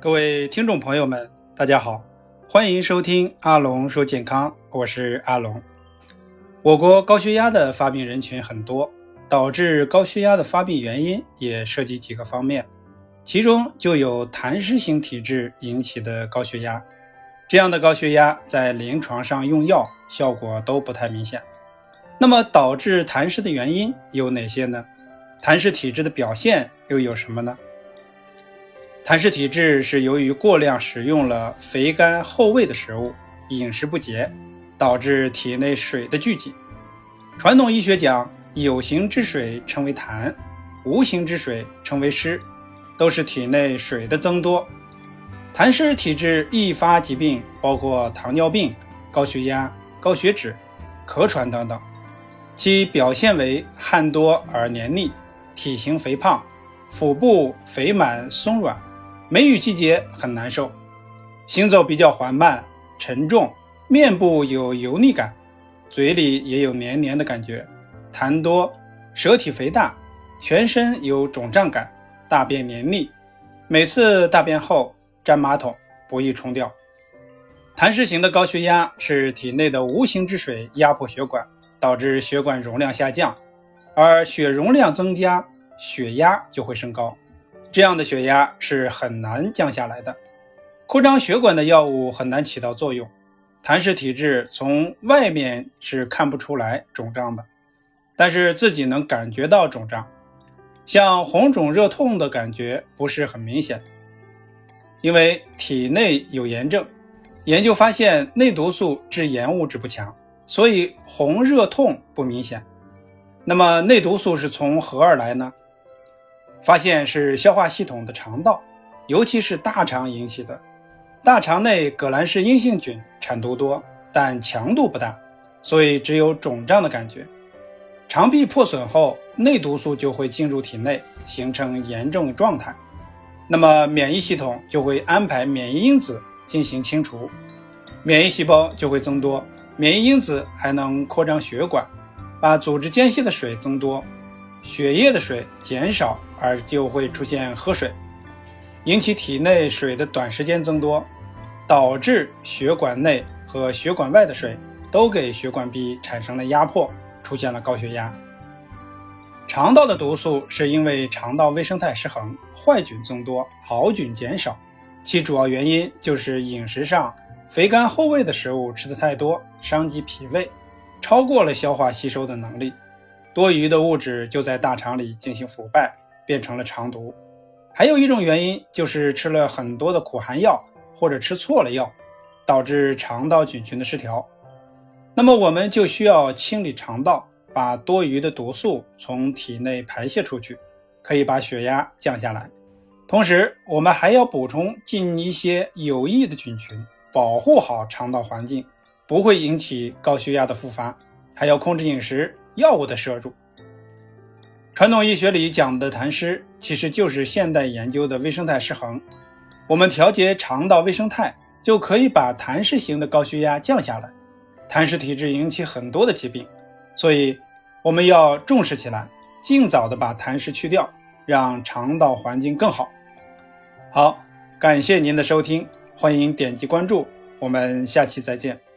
各位听众朋友们，大家好，欢迎收听阿龙说健康，我是阿龙。我国高血压的发病人群很多，导致高血压的发病原因也涉及几个方面，其中就有痰湿型体质引起的高血压。这样的高血压在临床上用药效果都不太明显。那么导致痰湿的原因有哪些呢？痰湿体质的表现又有什么呢？痰湿体质是由于过量食用了肥甘厚味的食物，饮食不节，导致体内水的聚集。传统医学讲，有形之水称为痰，无形之水称为湿，都是体内水的增多。痰湿体质易发疾病包括糖尿病、高血压、高血脂、咳喘等等，其表现为汗多而黏腻，体型肥胖，腹部肥满松软。梅雨季节很难受，行走比较缓慢、沉重，面部有油腻感，嘴里也有黏黏的感觉，痰多，舌体肥大，全身有肿胀感，大便黏腻，每次大便后沾马桶不易冲掉。痰湿型的高血压是体内的无形之水压迫血管，导致血管容量下降，而血容量增加，血压就会升高。这样的血压是很难降下来的，扩张血管的药物很难起到作用。痰湿体质从外面是看不出来肿胀的，但是自己能感觉到肿胀，像红肿热痛的感觉不是很明显，因为体内有炎症。研究发现内毒素致炎物质不强，所以红热痛不明显。那么内毒素是从何而来呢？发现是消化系统的肠道，尤其是大肠引起的。大肠内革兰氏阴性菌产毒多，但强度不大，所以只有肿胀的感觉。肠壁破损后，内毒素就会进入体内，形成严重状态。那么免疫系统就会安排免疫因子进行清除，免疫细胞就会增多。免疫因子还能扩张血管，把组织间隙的水增多。血液的水减少，而就会出现喝水，引起体内水的短时间增多，导致血管内和血管外的水都给血管壁产生了压迫，出现了高血压。肠道的毒素是因为肠道微生态失衡，坏菌增多，好菌减少，其主要原因就是饮食上肥甘厚味的食物吃的太多，伤及脾胃，超过了消化吸收的能力。多余的物质就在大肠里进行腐败，变成了肠毒。还有一种原因就是吃了很多的苦寒药，或者吃错了药，导致肠道菌群的失调。那么我们就需要清理肠道，把多余的毒素从体内排泄出去，可以把血压降下来。同时，我们还要补充进一些有益的菌群，保护好肠道环境，不会引起高血压的复发。还要控制饮食。药物的摄入，传统医学里讲的痰湿，其实就是现代研究的微生态失衡。我们调节肠道微生态，就可以把痰湿型的高血压降下来。痰湿体质引起很多的疾病，所以我们要重视起来，尽早的把痰湿去掉，让肠道环境更好。好，感谢您的收听，欢迎点击关注，我们下期再见。